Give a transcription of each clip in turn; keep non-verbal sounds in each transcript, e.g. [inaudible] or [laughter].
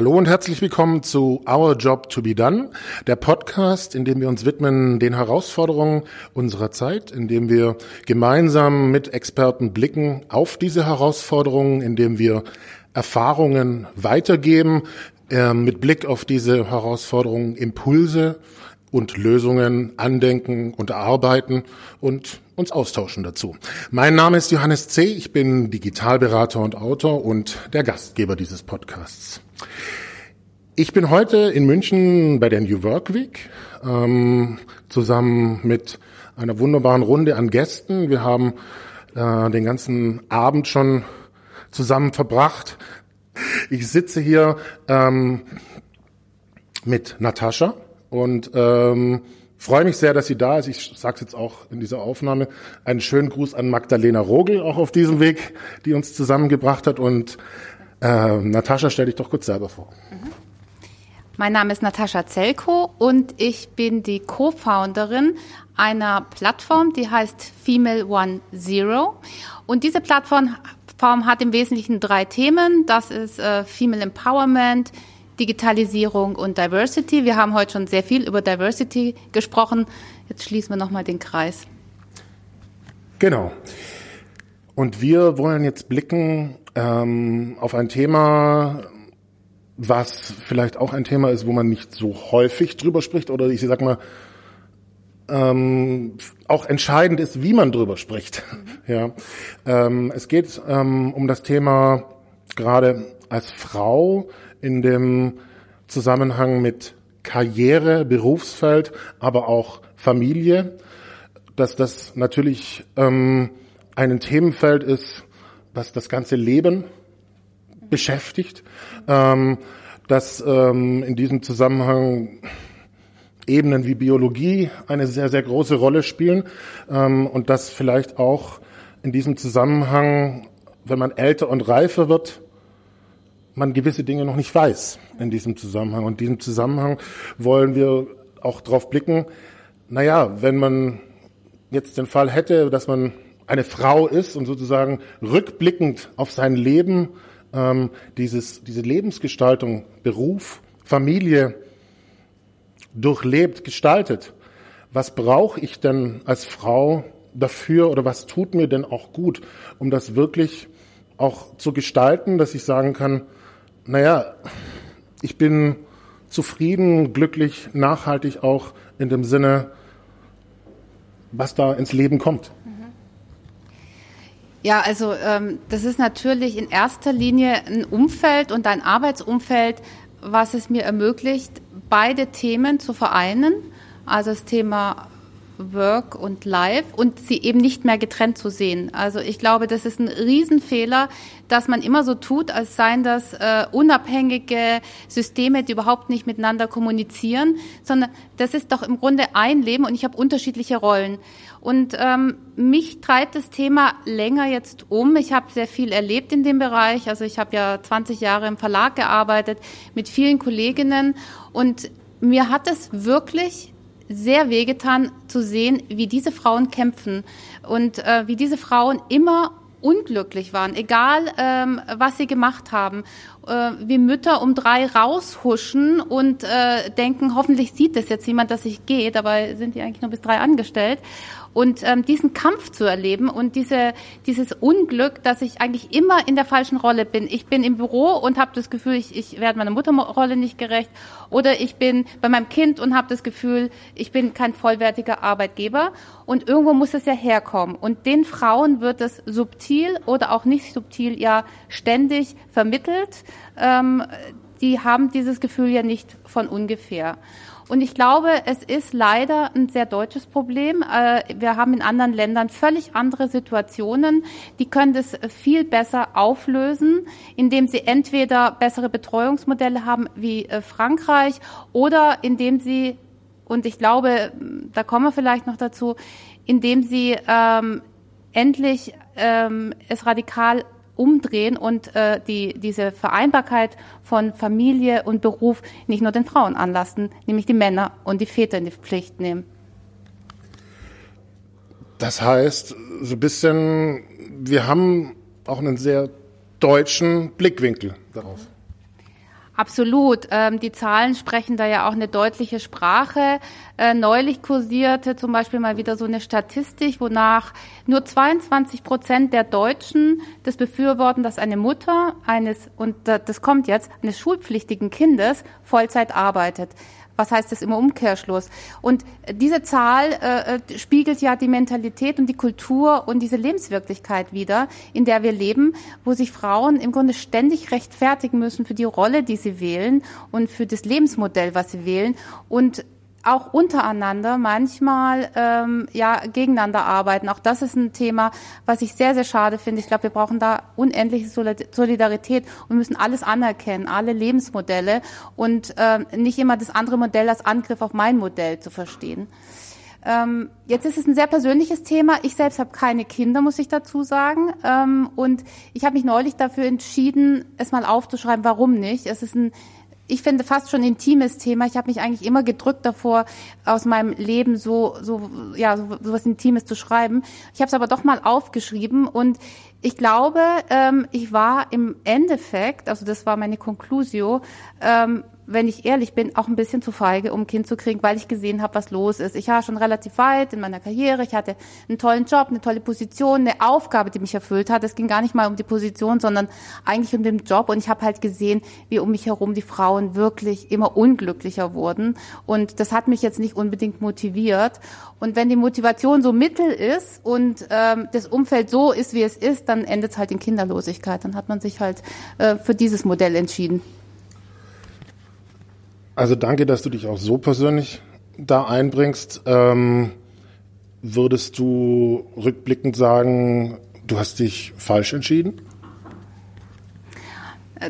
Hallo und herzlich willkommen zu Our Job to be Done, der Podcast, in dem wir uns widmen den Herausforderungen unserer Zeit, in dem wir gemeinsam mit Experten blicken auf diese Herausforderungen, in dem wir Erfahrungen weitergeben, äh, mit Blick auf diese Herausforderungen Impulse und Lösungen andenken und erarbeiten und uns austauschen dazu. Mein Name ist Johannes C., ich bin Digitalberater und Autor und der Gastgeber dieses Podcasts. Ich bin heute in München bei der New Work Week ähm, zusammen mit einer wunderbaren Runde an Gästen. Wir haben äh, den ganzen Abend schon zusammen verbracht. Ich sitze hier ähm, mit Natascha und ähm, freue mich sehr, dass sie da ist. Ich sage es jetzt auch in dieser Aufnahme. Einen schönen Gruß an Magdalena Rogel auch auf diesem Weg, die uns zusammengebracht hat. Und äh, Natascha, stell dich doch kurz selber vor. Mhm. Mein Name ist Natascha Zelko und ich bin die Co-Founderin einer Plattform, die heißt Female One Zero. Und diese Plattform hat im Wesentlichen drei Themen. Das ist äh, Female Empowerment, Digitalisierung und Diversity. Wir haben heute schon sehr viel über Diversity gesprochen. Jetzt schließen wir nochmal den Kreis. Genau. Und wir wollen jetzt blicken ähm, auf ein Thema, was vielleicht auch ein Thema ist, wo man nicht so häufig drüber spricht oder ich sag mal, ähm, auch entscheidend ist, wie man drüber spricht. ja, ähm, es geht ähm, um das Thema gerade als Frau in dem Zusammenhang mit Karriere, Berufsfeld, aber auch Familie, dass das natürlich ähm, ein Themenfeld ist, was das ganze Leben beschäftigt, ähm, dass ähm, in diesem Zusammenhang Ebenen wie Biologie eine sehr, sehr große Rolle spielen ähm, und dass vielleicht auch in diesem Zusammenhang, wenn man älter und reifer wird, man gewisse Dinge noch nicht weiß in diesem Zusammenhang. Und in diesem Zusammenhang wollen wir auch darauf blicken, naja, wenn man jetzt den Fall hätte, dass man eine Frau ist und sozusagen rückblickend auf sein Leben ähm, dieses, diese Lebensgestaltung, Beruf, Familie durchlebt, gestaltet. Was brauche ich denn als Frau dafür oder was tut mir denn auch gut, um das wirklich auch zu gestalten, dass ich sagen kann, naja, ich bin zufrieden, glücklich, nachhaltig auch in dem Sinne, was da ins Leben kommt. Ja, also ähm, das ist natürlich in erster Linie ein Umfeld und ein Arbeitsumfeld, was es mir ermöglicht, beide Themen zu vereinen. Also das Thema Work und Life und sie eben nicht mehr getrennt zu sehen. Also ich glaube, das ist ein Riesenfehler, dass man immer so tut, als seien das äh, unabhängige Systeme, die überhaupt nicht miteinander kommunizieren, sondern das ist doch im Grunde ein Leben und ich habe unterschiedliche Rollen. Und ähm, mich treibt das Thema länger jetzt um. Ich habe sehr viel erlebt in dem Bereich. Also ich habe ja 20 Jahre im Verlag gearbeitet mit vielen Kolleginnen und mir hat es wirklich sehr wehgetan zu sehen, wie diese Frauen kämpfen und äh, wie diese Frauen immer unglücklich waren, egal ähm, was sie gemacht haben. Äh, wie Mütter um drei raushuschen und äh, denken, hoffentlich sieht das jetzt jemand, dass ich gehe, dabei sind die eigentlich nur bis drei angestellt. Und ähm, diesen Kampf zu erleben und diese, dieses Unglück, dass ich eigentlich immer in der falschen Rolle bin. Ich bin im Büro und habe das Gefühl, ich, ich werde meiner Mutterrolle nicht gerecht. Oder ich bin bei meinem Kind und habe das Gefühl, ich bin kein vollwertiger Arbeitgeber. Und irgendwo muss es ja herkommen. Und den Frauen wird es subtil oder auch nicht subtil ja ständig vermittelt. Ähm, die haben dieses Gefühl ja nicht von ungefähr. Und ich glaube, es ist leider ein sehr deutsches Problem. Äh, wir haben in anderen Ländern völlig andere Situationen. Die können das viel besser auflösen, indem sie entweder bessere Betreuungsmodelle haben wie äh, Frankreich oder indem sie, und ich glaube, da kommen wir vielleicht noch dazu, indem sie ähm, endlich ähm, es radikal umdrehen und äh, die, diese Vereinbarkeit von Familie und Beruf nicht nur den Frauen anlasten, nämlich die Männer und die Väter in die Pflicht nehmen. Das heißt, so ein bisschen, wir haben auch einen sehr deutschen Blickwinkel darauf. Absolut. Ähm, die Zahlen sprechen da ja auch eine deutliche Sprache. Äh, neulich kursierte zum Beispiel mal wieder so eine Statistik, wonach nur 22 Prozent der Deutschen das befürworten, dass eine Mutter eines, und das kommt jetzt, eines schulpflichtigen Kindes Vollzeit arbeitet. Was heißt das im Umkehrschluss? Und diese Zahl äh, äh, spiegelt ja die Mentalität und die Kultur und diese Lebenswirklichkeit wider, in der wir leben, wo sich Frauen im Grunde ständig rechtfertigen müssen für die Rolle, die sie wählen und für das Lebensmodell, was sie wählen. Und auch untereinander manchmal ähm, ja gegeneinander arbeiten. Auch das ist ein Thema, was ich sehr sehr schade finde. Ich glaube, wir brauchen da unendliche Solidarität und müssen alles anerkennen, alle Lebensmodelle und ähm, nicht immer das andere Modell als Angriff auf mein Modell zu verstehen. Ähm, jetzt ist es ein sehr persönliches Thema. Ich selbst habe keine Kinder, muss ich dazu sagen. Ähm, und ich habe mich neulich dafür entschieden, es mal aufzuschreiben, warum nicht. Es ist ein ich finde fast schon intimes Thema. Ich habe mich eigentlich immer gedrückt davor, aus meinem Leben so, so, ja, so, so was Intimes zu schreiben. Ich habe es aber doch mal aufgeschrieben und ich glaube, ähm, ich war im Endeffekt, also das war meine Conclusio, ähm, wenn ich ehrlich bin, auch ein bisschen zu feige, um ein Kind zu kriegen, weil ich gesehen habe, was los ist. Ich war schon relativ weit in meiner Karriere. Ich hatte einen tollen Job, eine tolle Position, eine Aufgabe, die mich erfüllt hat. Es ging gar nicht mal um die Position, sondern eigentlich um den Job. Und ich habe halt gesehen, wie um mich herum die Frauen wirklich immer unglücklicher wurden. Und das hat mich jetzt nicht unbedingt motiviert. Und wenn die Motivation so mittel ist und ähm, das Umfeld so ist, wie es ist, dann endet es halt in Kinderlosigkeit. Dann hat man sich halt äh, für dieses Modell entschieden. Also danke, dass du dich auch so persönlich da einbringst. Ähm, würdest du rückblickend sagen, du hast dich falsch entschieden?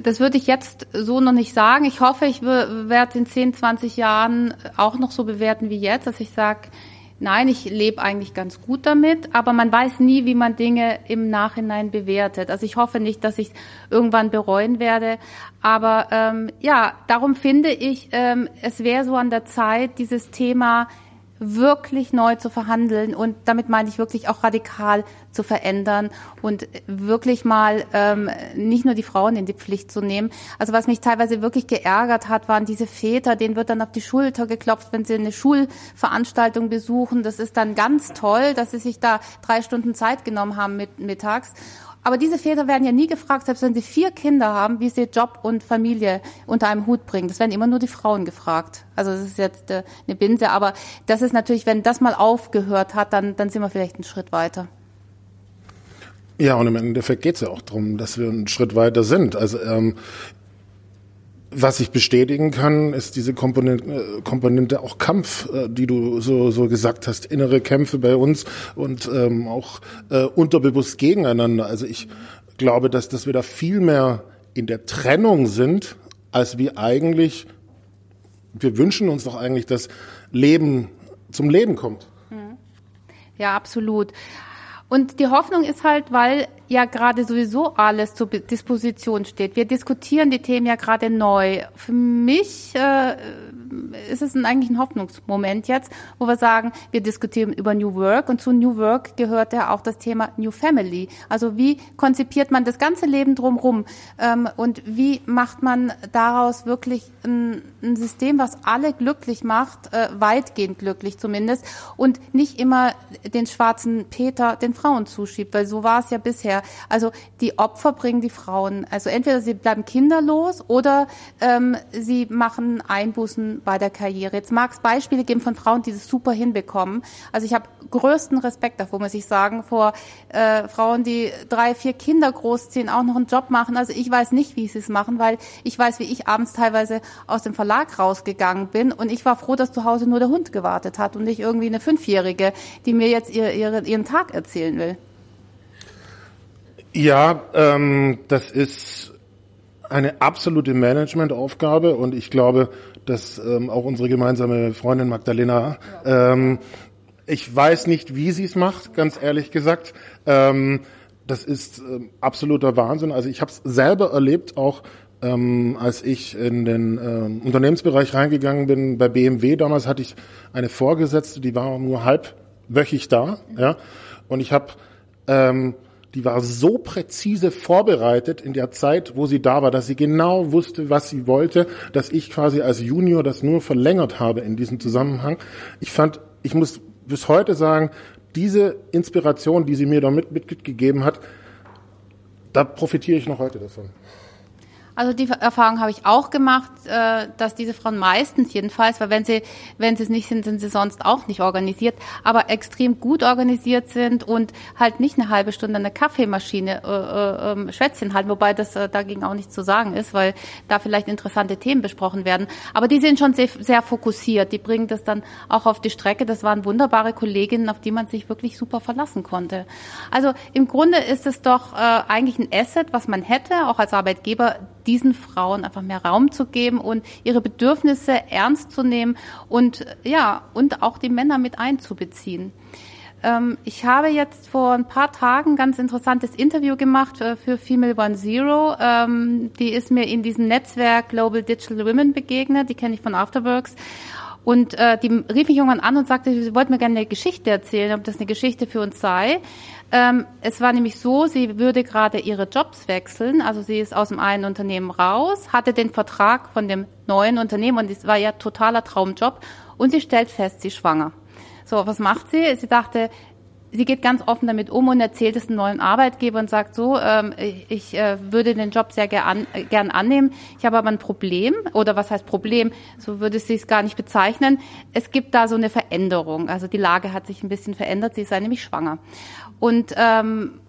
Das würde ich jetzt so noch nicht sagen. Ich hoffe, ich werde in 10, 20 Jahren auch noch so bewerten wie jetzt, dass ich sage, nein, ich lebe eigentlich ganz gut damit, aber man weiß nie, wie man Dinge im Nachhinein bewertet. Also ich hoffe nicht, dass ich irgendwann bereuen werde. Aber ähm, ja, darum finde ich, ähm, es wäre so an der Zeit, dieses Thema wirklich neu zu verhandeln und damit meine ich wirklich auch radikal zu verändern und wirklich mal ähm, nicht nur die Frauen in die Pflicht zu nehmen. Also was mich teilweise wirklich geärgert hat, waren diese Väter, denen wird dann auf die Schulter geklopft, wenn sie eine Schulveranstaltung besuchen. Das ist dann ganz toll, dass sie sich da drei Stunden Zeit genommen haben mit, mittags. Aber diese Väter werden ja nie gefragt, selbst wenn sie vier Kinder haben, wie sie Job und Familie unter einem Hut bringen. Das werden immer nur die Frauen gefragt. Also das ist jetzt äh, eine Binse, aber das ist natürlich, wenn das mal aufgehört hat, dann, dann sind wir vielleicht einen Schritt weiter. Ja, und im Endeffekt geht es ja auch darum, dass wir einen Schritt weiter sind. Also ähm, was ich bestätigen kann, ist diese Komponente, äh, Komponente auch Kampf, äh, die du so, so gesagt hast, innere Kämpfe bei uns und ähm, auch äh, unterbewusst gegeneinander. Also ich glaube, dass, dass wir da viel mehr in der Trennung sind, als wir eigentlich, wir wünschen uns doch eigentlich, dass Leben zum Leben kommt. Ja, absolut. Und die Hoffnung ist halt, weil ja gerade sowieso alles zur Disposition steht. Wir diskutieren die Themen ja gerade neu. Für mich äh, ist es eigentlich ein Hoffnungsmoment jetzt, wo wir sagen, wir diskutieren über New Work und zu New Work gehört ja auch das Thema New Family. Also wie konzipiert man das ganze Leben drumherum ähm, und wie macht man daraus wirklich ein, ein System, was alle glücklich macht, äh, weitgehend glücklich zumindest und nicht immer den schwarzen Peter den Frauen zuschiebt, weil so war es ja bisher also die Opfer bringen die Frauen. Also entweder sie bleiben kinderlos oder ähm, sie machen Einbußen bei der Karriere. Jetzt mag es Beispiele geben von Frauen, die das super hinbekommen. Also ich habe größten Respekt davor, muss ich sagen, vor äh, Frauen, die drei, vier Kinder großziehen, auch noch einen Job machen. Also ich weiß nicht, wie sie es machen, weil ich weiß, wie ich abends teilweise aus dem Verlag rausgegangen bin und ich war froh, dass zu Hause nur der Hund gewartet hat und nicht irgendwie eine Fünfjährige, die mir jetzt ihr, ihre, ihren Tag erzählen will. Ja, ähm, das ist eine absolute Managementaufgabe und ich glaube, dass ähm, auch unsere gemeinsame Freundin Magdalena, ähm, ich weiß nicht, wie sie es macht, ganz ehrlich gesagt. Ähm, das ist ähm, absoluter Wahnsinn. Also ich habe es selber erlebt, auch ähm, als ich in den ähm, Unternehmensbereich reingegangen bin bei BMW. Damals hatte ich eine Vorgesetzte, die war nur halbwöchig da, ja, und ich habe ähm, die war so präzise vorbereitet in der Zeit, wo sie da war, dass sie genau wusste, was sie wollte, dass ich quasi als Junior das nur verlängert habe in diesem Zusammenhang. Ich fand, ich muss bis heute sagen, diese Inspiration, die sie mir damit mitgegeben hat, da profitiere ich noch heute davon. Also die Erfahrung habe ich auch gemacht, äh, dass diese Frauen meistens jedenfalls, weil wenn sie, wenn sie es nicht sind, sind sie sonst auch nicht organisiert, aber extrem gut organisiert sind und halt nicht eine halbe Stunde eine Kaffeemaschine äh, äh, Schwätzchen halten, wobei das äh, dagegen auch nicht zu sagen ist, weil da vielleicht interessante Themen besprochen werden. Aber die sind schon sehr, sehr fokussiert, die bringen das dann auch auf die Strecke. Das waren wunderbare Kolleginnen, auf die man sich wirklich super verlassen konnte. Also im Grunde ist es doch äh, eigentlich ein Asset, was man hätte, auch als Arbeitgeber, diesen Frauen einfach mehr Raum zu geben und ihre Bedürfnisse ernst zu nehmen und ja, und auch die Männer mit einzubeziehen. Ähm, ich habe jetzt vor ein paar Tagen ein ganz interessantes Interview gemacht äh, für Female One Zero. Ähm, die ist mir in diesem Netzwerk Global Digital Women begegnet, die kenne ich von Afterworks. Und äh, die rief mich irgendwann an und sagte, sie wollte mir gerne eine Geschichte erzählen, ob das eine Geschichte für uns sei. Ähm, es war nämlich so, sie würde gerade ihre Jobs wechseln. Also sie ist aus dem einen Unternehmen raus, hatte den Vertrag von dem neuen Unternehmen und es war ja totaler Traumjob. Und sie stellt fest, sie ist schwanger. So, was macht sie? Sie dachte, sie geht ganz offen damit um und erzählt es einem neuen Arbeitgeber und sagt so, ähm, ich äh, würde den Job sehr gern, äh, gern annehmen. Ich habe aber ein Problem oder was heißt Problem? So würde sie es gar nicht bezeichnen. Es gibt da so eine Veränderung. Also die Lage hat sich ein bisschen verändert. Sie sei nämlich schwanger und ähm,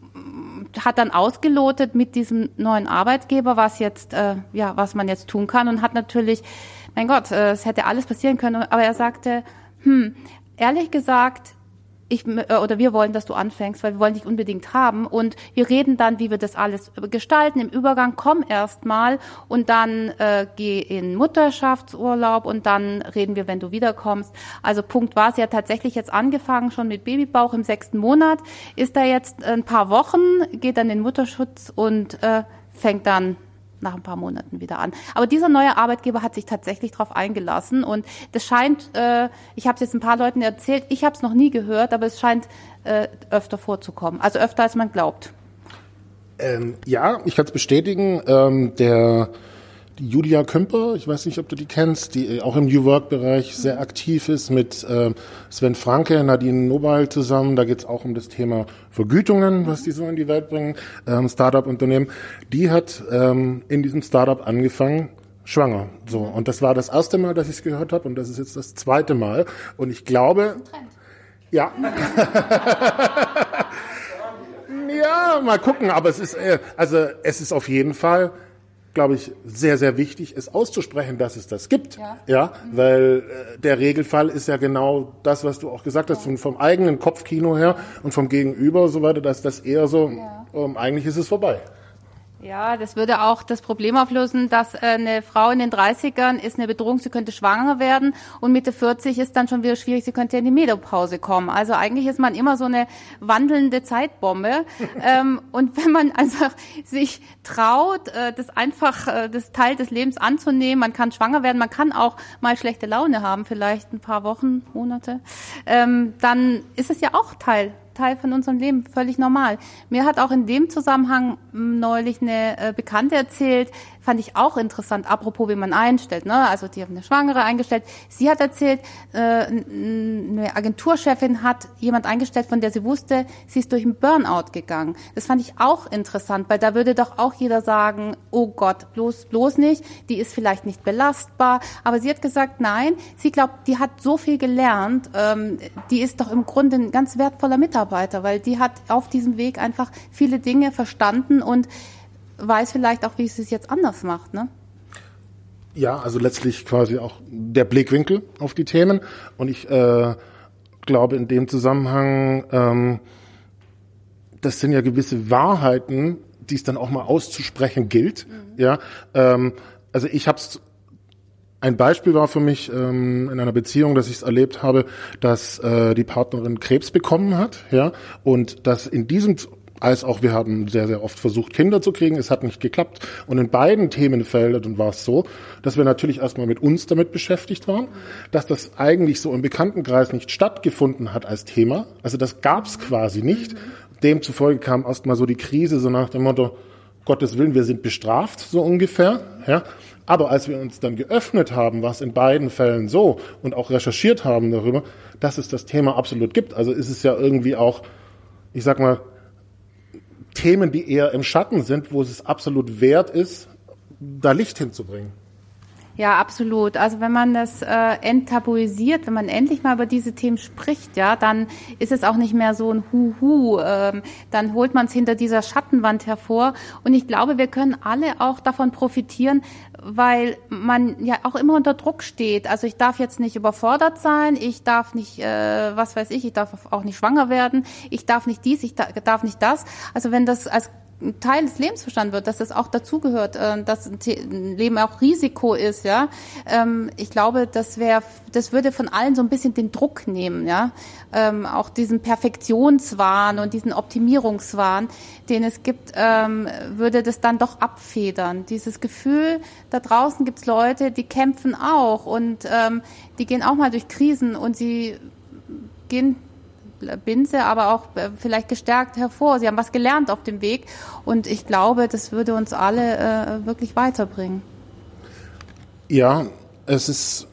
hat dann ausgelotet mit diesem neuen Arbeitgeber, was jetzt äh, ja was man jetzt tun kann und hat natürlich, mein Gott, äh, es hätte alles passieren können, aber er sagte, hm, ehrlich gesagt ich äh, oder wir wollen, dass du anfängst, weil wir wollen dich unbedingt haben und wir reden dann, wie wir das alles gestalten. Im Übergang komm erst mal und dann äh, geh in Mutterschaftsurlaub und dann reden wir, wenn du wiederkommst. Also Punkt war, sie hat tatsächlich jetzt angefangen schon mit Babybauch im sechsten Monat, ist da jetzt ein paar Wochen, geht dann in Mutterschutz und äh, fängt dann nach ein paar Monaten wieder an. Aber dieser neue Arbeitgeber hat sich tatsächlich darauf eingelassen und das scheint, äh, ich habe es jetzt ein paar Leuten erzählt, ich habe es noch nie gehört, aber es scheint äh, öfter vorzukommen, also öfter als man glaubt. Ähm, ja, ich kann es bestätigen. Ähm, der Julia Kümper, ich weiß nicht, ob du die kennst, die äh, auch im New Work-Bereich sehr aktiv ist, mit äh, Sven Franke, Nadine Nobal zusammen. Da geht es auch um das Thema Vergütungen, was die so in die Welt bringen, ähm, Startup-Unternehmen. Die hat ähm, in diesem Startup angefangen, schwanger. So und das war das erste Mal, dass ich es gehört habe und das ist jetzt das zweite Mal. Und ich glaube, ja. [laughs] ja, mal gucken. Aber es ist äh, also es ist auf jeden Fall glaube ich, sehr, sehr wichtig ist auszusprechen, dass es das gibt. Ja, ja mhm. weil äh, der Regelfall ist ja genau das, was du auch gesagt hast, ja. vom eigenen Kopfkino her und vom Gegenüber und so weiter, dass das eher so, ja. ähm, eigentlich ist es vorbei. Ja, das würde auch das Problem auflösen, dass äh, eine Frau in den 30ern ist eine Bedrohung, sie könnte schwanger werden und Mitte 40 ist dann schon wieder schwierig, sie könnte in die Medopause kommen. Also eigentlich ist man immer so eine wandelnde Zeitbombe. [laughs] ähm, und wenn man also sich traut, äh, das einfach äh, das Teil des Lebens anzunehmen, man kann schwanger werden, man kann auch mal schlechte Laune haben, vielleicht ein paar Wochen, Monate, ähm, dann ist es ja auch Teil Teil von unserem Leben, völlig normal. Mir hat auch in dem Zusammenhang hm, neulich eine äh, Bekannte erzählt, fand ich auch interessant, apropos wie man einstellt. Ne? Also die haben eine Schwangere eingestellt. Sie hat erzählt, äh, eine Agenturchefin hat jemand eingestellt, von der sie wusste, sie ist durch einen Burnout gegangen. Das fand ich auch interessant, weil da würde doch auch jeder sagen, oh Gott, bloß, bloß nicht, die ist vielleicht nicht belastbar. Aber sie hat gesagt, nein, sie glaubt, die hat so viel gelernt, ähm, die ist doch im Grunde ein ganz wertvoller Mitarbeiter, weil die hat auf diesem Weg einfach viele Dinge verstanden und weiß vielleicht auch, wie es es jetzt anders macht, ne? Ja, also letztlich quasi auch der Blickwinkel auf die Themen. Und ich äh, glaube in dem Zusammenhang, ähm, das sind ja gewisse Wahrheiten, die es dann auch mal auszusprechen gilt. Mhm. Ja, ähm, also ich habe es ein Beispiel war für mich ähm, in einer Beziehung, dass ich es erlebt habe, dass äh, die Partnerin Krebs bekommen hat, ja, und dass in diesem als auch wir haben sehr, sehr oft versucht, Kinder zu kriegen. Es hat nicht geklappt. Und in beiden Themenfeldern war es so, dass wir natürlich erstmal mit uns damit beschäftigt waren, dass das eigentlich so im Bekanntenkreis nicht stattgefunden hat als Thema. Also das gab es quasi nicht. demzufolge kam erstmal so die Krise, so nach dem Motto, Gottes Willen, wir sind bestraft, so ungefähr. Ja. Aber als wir uns dann geöffnet haben, was in beiden Fällen so und auch recherchiert haben darüber, dass es das Thema absolut gibt, also ist es ja irgendwie auch, ich sag mal, Themen, die eher im Schatten sind, wo es absolut wert ist, da Licht hinzubringen. Ja, absolut. Also wenn man das äh, enttabuisiert, wenn man endlich mal über diese Themen spricht, ja, dann ist es auch nicht mehr so ein Huhu. Ähm, dann holt man es hinter dieser Schattenwand hervor. Und ich glaube, wir können alle auch davon profitieren, weil man ja auch immer unter Druck steht. Also ich darf jetzt nicht überfordert sein, ich darf nicht, äh, was weiß ich, ich darf auch nicht schwanger werden, ich darf nicht dies, ich darf nicht das. Also wenn das als Teil des Lebens verstanden wird, dass das auch dazugehört, äh, dass ein Leben auch Risiko ist, ja. Ähm, ich glaube, das wäre, das würde von allen so ein bisschen den Druck nehmen, ja. Ähm, auch diesen Perfektionswahn und diesen Optimierungswahn, den es gibt, ähm, würde das dann doch abfedern. Dieses Gefühl, da draußen gibt's Leute, die kämpfen auch und die gehen auch mal durch Krisen und sie gehen Binse, aber auch äh, vielleicht gestärkt hervor. Sie haben was gelernt auf dem Weg und ich glaube, das würde uns alle äh, wirklich weiterbringen. Ja, es ist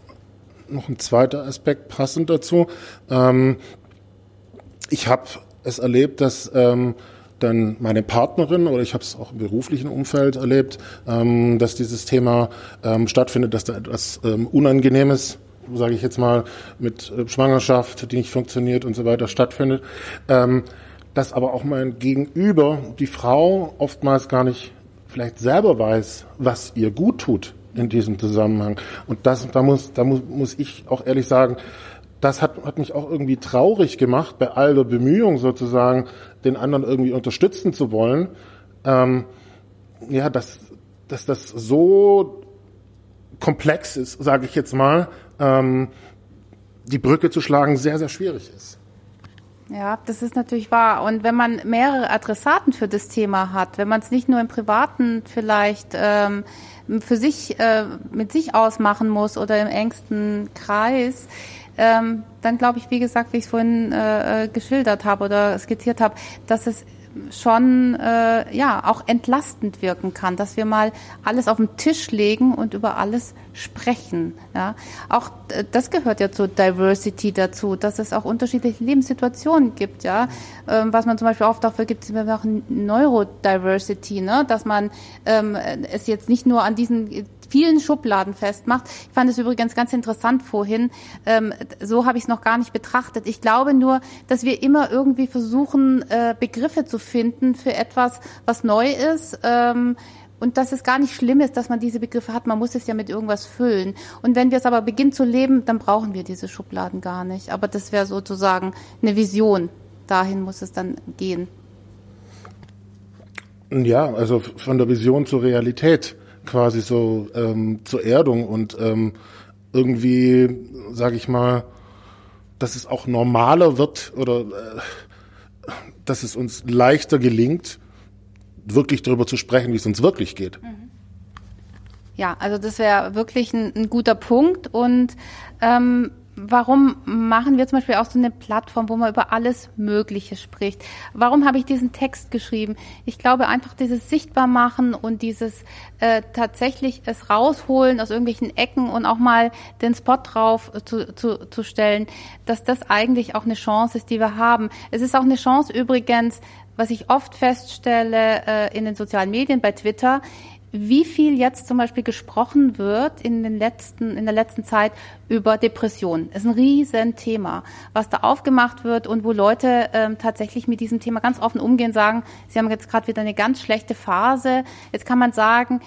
noch ein zweiter Aspekt passend dazu. Ähm, ich habe es erlebt, dass ähm, dann meine Partnerin oder ich habe es auch im beruflichen Umfeld erlebt, ähm, dass dieses Thema ähm, stattfindet, dass da etwas ähm, Unangenehmes sage ich jetzt mal, mit äh, Schwangerschaft, die nicht funktioniert und so weiter stattfindet, ähm, dass aber auch mein Gegenüber, die Frau, oftmals gar nicht vielleicht selber weiß, was ihr gut tut in diesem Zusammenhang. Und das, da muss, da muss, muss ich auch ehrlich sagen, das hat, hat mich auch irgendwie traurig gemacht, bei all der Bemühung sozusagen, den anderen irgendwie unterstützen zu wollen. Ähm, ja, dass, dass das so komplex ist, sage ich jetzt mal, ähm, die Brücke zu schlagen sehr, sehr schwierig ist. Ja, das ist natürlich wahr. Und wenn man mehrere Adressaten für das Thema hat, wenn man es nicht nur im Privaten vielleicht ähm, für sich äh, mit sich ausmachen muss oder im engsten Kreis, ähm, dann glaube ich, wie gesagt, wie ich es vorhin äh, äh geschildert habe oder skizziert habe, dass es schon äh, ja auch entlastend wirken kann, dass wir mal alles auf den Tisch legen und über alles sprechen. Ja, auch äh, das gehört ja zur Diversity dazu, dass es auch unterschiedliche Lebenssituationen gibt. Ja, ähm, was man zum Beispiel oft dafür gibt, ist auch Neurodiversity, ne, dass man ähm, es jetzt nicht nur an diesen vielen Schubladen festmacht. Ich fand es übrigens ganz interessant vorhin. Ähm, so habe ich es noch gar nicht betrachtet. Ich glaube nur, dass wir immer irgendwie versuchen, äh, Begriffe zu finden für etwas, was neu ist. Ähm, und dass es gar nicht schlimm ist, dass man diese Begriffe hat. Man muss es ja mit irgendwas füllen. Und wenn wir es aber beginnen zu leben, dann brauchen wir diese Schubladen gar nicht. Aber das wäre sozusagen eine Vision. Dahin muss es dann gehen. Ja, also von der Vision zur Realität quasi so ähm, zur Erdung und ähm, irgendwie, sage ich mal, dass es auch normaler wird oder äh, dass es uns leichter gelingt, wirklich darüber zu sprechen, wie es uns wirklich geht. Mhm. Ja, also das wäre wirklich ein, ein, guter Punkt und ähm, warum machen wir zum Beispiel auch so eine Plattform, wo man über alles Mögliche spricht? Warum habe ich diesen Text geschrieben? Ich glaube einfach dieses Sichtbarmachen und dieses äh, tatsächlich es rausholen aus irgendwelchen Ecken und auch mal den Spot drauf zu, zu, zu stellen, dass das eigentlich auch eine Chance ist, die wir haben. Es ist auch eine Chance übrigens, was ich oft feststelle äh, in den sozialen Medien, bei Twitter, wie viel jetzt zum Beispiel gesprochen wird in den letzten, in der letzten Zeit über Depressionen. ist ein Riesenthema, was da aufgemacht wird und wo Leute ähm, tatsächlich mit diesem Thema ganz offen umgehen, sagen, sie haben jetzt gerade wieder eine ganz schlechte Phase. Jetzt kann man sagen,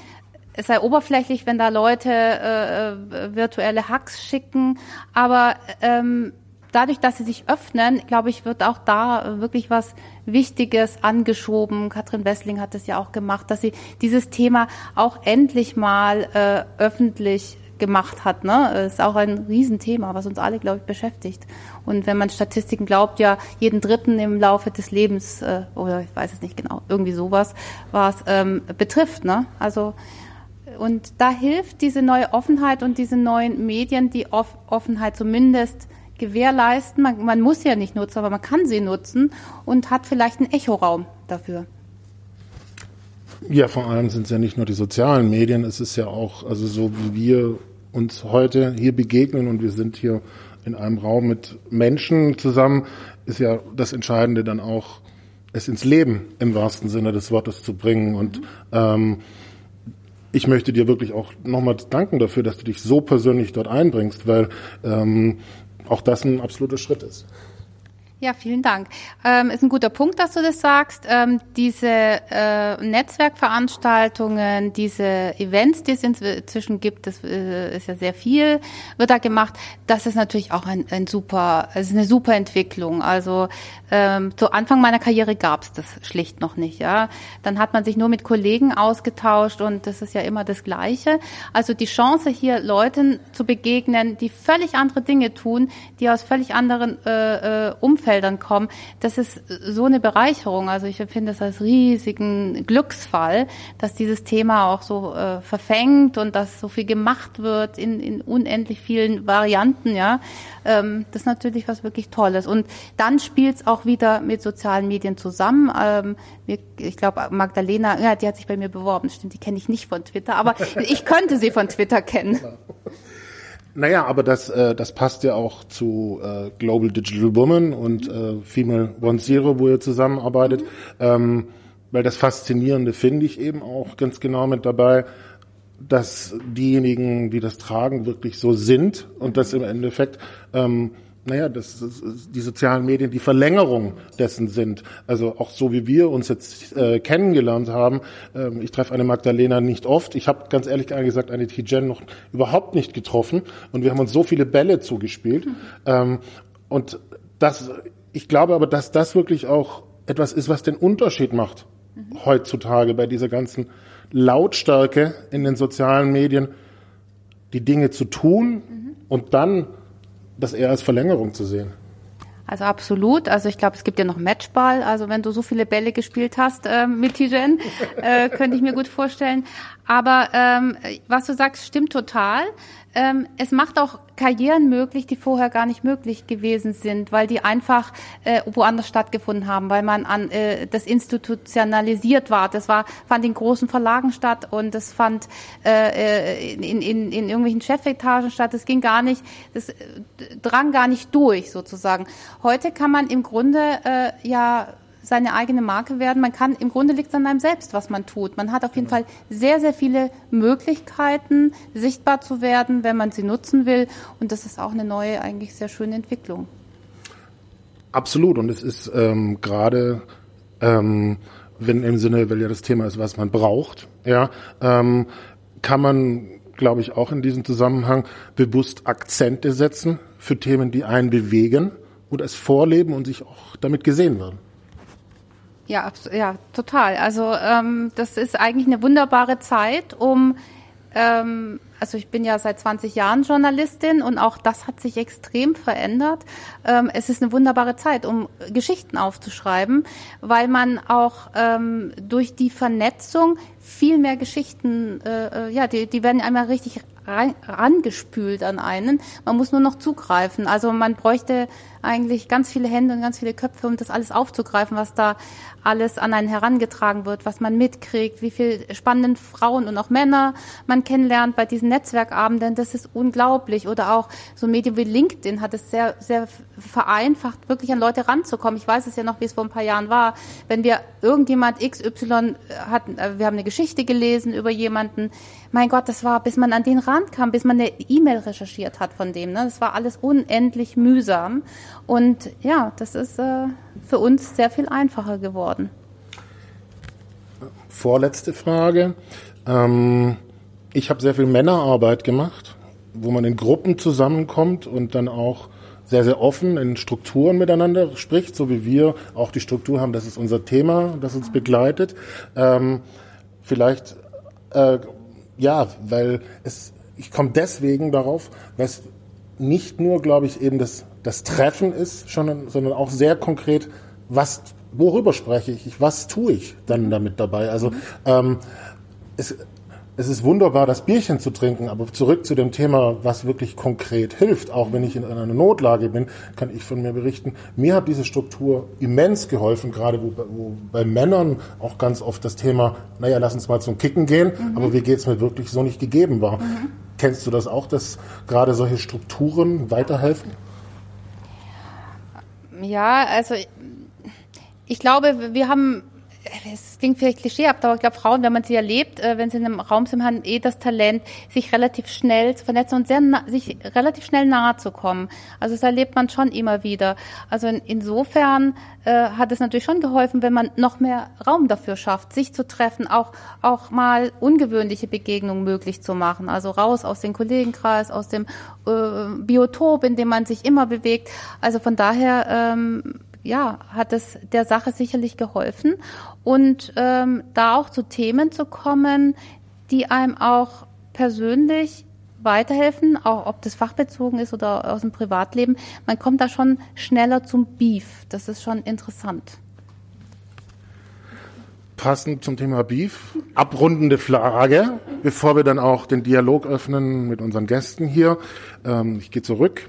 es sei oberflächlich, wenn da Leute äh, äh virtuelle Hacks schicken, aber ähm, dadurch, dass sie sich öffnen, glaube ich, wird auch da wirklich was Wichtiges angeschoben. Katrin Wessling hat es ja auch gemacht, dass sie dieses Thema auch endlich mal äh, öffentlich gemacht hat. Ne? Ist auch ein Riesenthema, was uns alle, glaube ich, beschäftigt. Und wenn man Statistiken glaubt, ja jeden Dritten im Laufe des Lebens, äh, oder ich weiß es nicht genau, irgendwie sowas, was ähm, betrifft. Ne? Also und da hilft diese neue Offenheit und diese neuen Medien, die Off Offenheit zumindest gewährleisten. Man, man muss ja nicht nutzen, aber man kann sie nutzen und hat vielleicht einen Echoraum dafür. Ja, vor allem sind es ja nicht nur die sozialen Medien, es ist ja auch, also so wie wir uns heute hier begegnen und wir sind hier in einem Raum mit Menschen zusammen, ist ja das Entscheidende dann auch, es ins Leben im wahrsten Sinne des Wortes zu bringen. Und ähm, ich möchte dir wirklich auch nochmal danken dafür, dass du dich so persönlich dort einbringst, weil ähm, auch das ein absoluter Schritt ist. Ja, vielen Dank. Ähm, ist ein guter Punkt, dass du das sagst. Ähm, diese äh, Netzwerkveranstaltungen, diese Events, die es inzwischen gibt, das äh, ist ja sehr viel, wird da gemacht. Das ist natürlich auch ein, ein super, es ist eine super Entwicklung. Also ähm, zu Anfang meiner Karriere gab es das schlicht noch nicht. Ja, dann hat man sich nur mit Kollegen ausgetauscht und das ist ja immer das Gleiche. Also die Chance hier Leuten zu begegnen, die völlig andere Dinge tun, die aus völlig anderen äh, äh, Umfeldern kommen, das ist so eine Bereicherung. Also ich empfinde das als riesigen Glücksfall, dass dieses Thema auch so äh, verfängt und dass so viel gemacht wird in, in unendlich vielen Varianten. Ja, ähm, das ist natürlich was wirklich Tolles. Und dann spielt es auch wieder mit sozialen Medien zusammen. Ähm, ich glaube, Magdalena, ja, die hat sich bei mir beworben. Stimmt, die kenne ich nicht von Twitter, aber [laughs] ich könnte sie von Twitter kennen. Naja, aber das, äh, das passt ja auch zu äh, Global Digital Woman und äh, Female One Zero, wo ihr zusammenarbeitet. Mhm. Ähm, weil das Faszinierende finde ich eben auch ganz genau mit dabei, dass diejenigen, die das tragen, wirklich so sind und dass im Endeffekt ähm, naja, das, das, die sozialen Medien die Verlängerung dessen sind. Also auch so wie wir uns jetzt äh, kennengelernt haben. Ähm, ich treffe eine Magdalena nicht oft. Ich habe ganz ehrlich gesagt eine Tijen noch überhaupt nicht getroffen. Und wir haben uns so viele Bälle zugespielt. Mhm. Ähm, und das, ich glaube aber, dass das wirklich auch etwas ist, was den Unterschied macht mhm. heutzutage bei dieser ganzen Lautstärke in den sozialen Medien, die Dinge zu tun mhm. und dann das eher als Verlängerung zu sehen. Also absolut. Also ich glaube, es gibt ja noch Matchball. Also wenn du so viele Bälle gespielt hast äh, mit Tijen, äh, könnte ich mir gut vorstellen. Aber ähm, was du sagst, stimmt total ähm, es macht auch Karrieren möglich, die vorher gar nicht möglich gewesen sind, weil die einfach äh, woanders stattgefunden haben, weil man an äh, das institutionalisiert war. Das war fand in großen Verlagen statt und das fand äh, in, in, in irgendwelchen Chefetagen statt. Das ging gar nicht, das äh, drang gar nicht durch sozusagen. Heute kann man im Grunde äh, ja seine eigene Marke werden. Man kann, im Grunde liegt es an einem selbst, was man tut. Man hat auf jeden genau. Fall sehr, sehr viele Möglichkeiten, sichtbar zu werden, wenn man sie nutzen will. Und das ist auch eine neue, eigentlich sehr schöne Entwicklung. Absolut. Und es ist ähm, gerade, ähm, wenn im Sinne, weil ja das Thema ist, was man braucht, ja, ähm, kann man, glaube ich, auch in diesem Zusammenhang bewusst Akzente setzen für Themen, die einen bewegen und es vorleben und sich auch damit gesehen werden. Ja, ja, total. Also ähm, das ist eigentlich eine wunderbare Zeit, um ähm, also ich bin ja seit 20 Jahren Journalistin und auch das hat sich extrem verändert. Ähm, es ist eine wunderbare Zeit, um Geschichten aufzuschreiben, weil man auch ähm, durch die Vernetzung viel mehr Geschichten, äh, äh ja, die, die werden einmal richtig rangespült an einen. Man muss nur noch zugreifen. Also man bräuchte eigentlich ganz viele Hände und ganz viele Köpfe, um das alles aufzugreifen, was da alles an einen herangetragen wird, was man mitkriegt, wie viel spannenden Frauen und auch Männer man kennenlernt bei diesen Netzwerkabenden. Das ist unglaublich. Oder auch so Medien wie LinkedIn hat es sehr, sehr vereinfacht, wirklich an Leute ranzukommen. Ich weiß es ja noch, wie es vor ein paar Jahren war. Wenn wir irgendjemand XY hatten, äh, wir haben eine Geschichte gelesen über jemanden, mein Gott, das war, bis man an den rankam, bis man eine E-Mail recherchiert hat von dem. Ne? Das war alles unendlich mühsam. Und ja, das ist äh, für uns sehr viel einfacher geworden. Vorletzte Frage. Ähm, ich habe sehr viel Männerarbeit gemacht, wo man in Gruppen zusammenkommt und dann auch sehr, sehr offen in Strukturen miteinander spricht, so wie wir auch die Struktur haben, das ist unser Thema, das uns begleitet. Ähm, vielleicht äh, ja, weil es, ich komme deswegen darauf, weil es nicht nur, glaube ich, eben das, das Treffen ist, schon, sondern auch sehr konkret, was, worüber spreche ich, was tue ich dann damit dabei. Also ähm, es, es ist wunderbar, das Bierchen zu trinken, aber zurück zu dem Thema, was wirklich konkret hilft. Auch wenn ich in einer Notlage bin, kann ich von mir berichten, mir hat diese Struktur immens geholfen, gerade wo, wo bei Männern auch ganz oft das Thema, naja, lass uns mal zum Kicken gehen, mhm. aber wie geht's mir wirklich so nicht gegeben war. Mhm. Kennst du das auch, dass gerade solche Strukturen weiterhelfen? Ja, also ich glaube, wir haben es klingt vielleicht klischeehaft, aber ich glaube, Frauen, wenn man sie erlebt, äh, wenn sie in einem Raum sind, haben eh das Talent, sich relativ schnell zu vernetzen und sehr sich relativ schnell nahe zu kommen. Also das erlebt man schon immer wieder. Also in, insofern äh, hat es natürlich schon geholfen, wenn man noch mehr Raum dafür schafft, sich zu treffen, auch auch mal ungewöhnliche Begegnungen möglich zu machen. Also raus aus dem Kollegenkreis, aus dem äh, Biotop, in dem man sich immer bewegt. Also von daher ähm, ja, hat es der Sache sicherlich geholfen. Und ähm, da auch zu Themen zu kommen, die einem auch persönlich weiterhelfen, auch ob das fachbezogen ist oder aus dem Privatleben. Man kommt da schon schneller zum Beef. Das ist schon interessant. Passend zum Thema Beef, abrundende Frage, bevor wir dann auch den Dialog öffnen mit unseren Gästen hier. Ähm, ich gehe zurück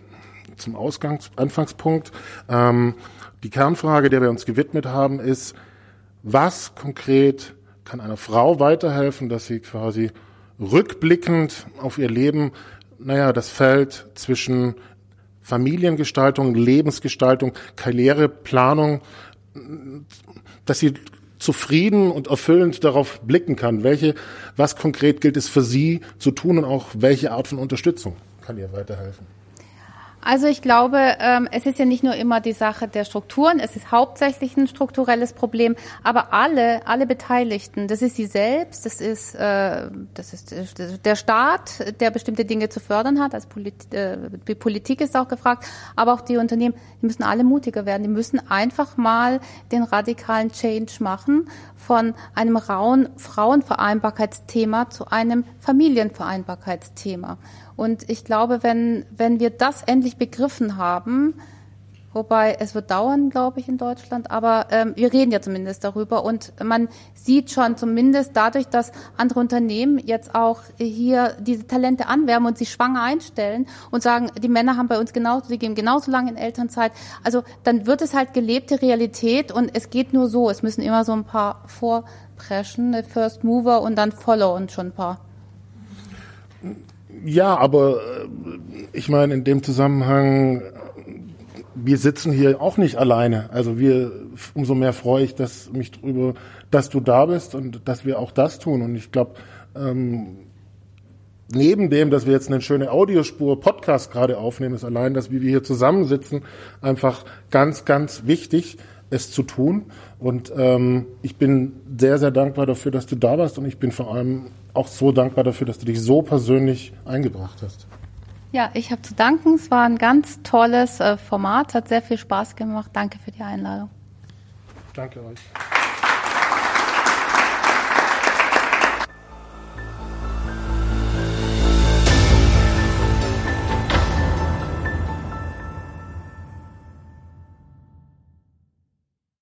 zum Ausgangs Anfangspunkt. Ähm, die Kernfrage, der wir uns gewidmet haben, ist, was konkret kann einer Frau weiterhelfen, dass sie quasi rückblickend auf ihr Leben, naja, das Feld zwischen Familiengestaltung, Lebensgestaltung, Karriereplanung, dass sie zufrieden und erfüllend darauf blicken kann. Welche, was konkret gilt es für sie zu tun und auch welche Art von Unterstützung kann ihr weiterhelfen? Also ich glaube, ähm, es ist ja nicht nur immer die Sache der Strukturen, es ist hauptsächlich ein strukturelles Problem, aber alle, alle Beteiligten, das ist sie selbst, das ist, äh, das ist der Staat, der bestimmte Dinge zu fördern hat, als Polit äh, die Politik ist auch gefragt, aber auch die Unternehmen, die müssen alle mutiger werden, die müssen einfach mal den radikalen Change machen von einem rauen Frauenvereinbarkeitsthema zu einem Familienvereinbarkeitsthema. Und ich glaube, wenn, wenn wir das endlich begriffen haben, wobei es wird dauern, glaube ich, in Deutschland, aber ähm, wir reden ja zumindest darüber und man sieht schon zumindest dadurch, dass andere Unternehmen jetzt auch hier diese Talente anwerben und sie schwanger einstellen und sagen, die Männer haben bei uns genauso, die gehen genauso lange in Elternzeit. Also dann wird es halt gelebte Realität und es geht nur so. Es müssen immer so ein paar vorpreschen, First Mover und dann Follow und schon ein paar. Ja, aber äh, ich meine, in dem Zusammenhang, wir sitzen hier auch nicht alleine. Also wir, umso mehr freue ich dass mich darüber, dass du da bist und dass wir auch das tun. Und ich glaube, ähm, neben dem, dass wir jetzt eine schöne Audiospur Podcast gerade aufnehmen, ist allein, dass wir hier zusammensitzen, einfach ganz, ganz wichtig, es zu tun. Und ähm, ich bin sehr, sehr dankbar dafür, dass du da warst und ich bin vor allem auch so dankbar dafür, dass du dich so persönlich eingebracht hast. Ja, ich habe zu danken. Es war ein ganz tolles äh, Format, hat sehr viel Spaß gemacht. Danke für die Einladung. Danke euch.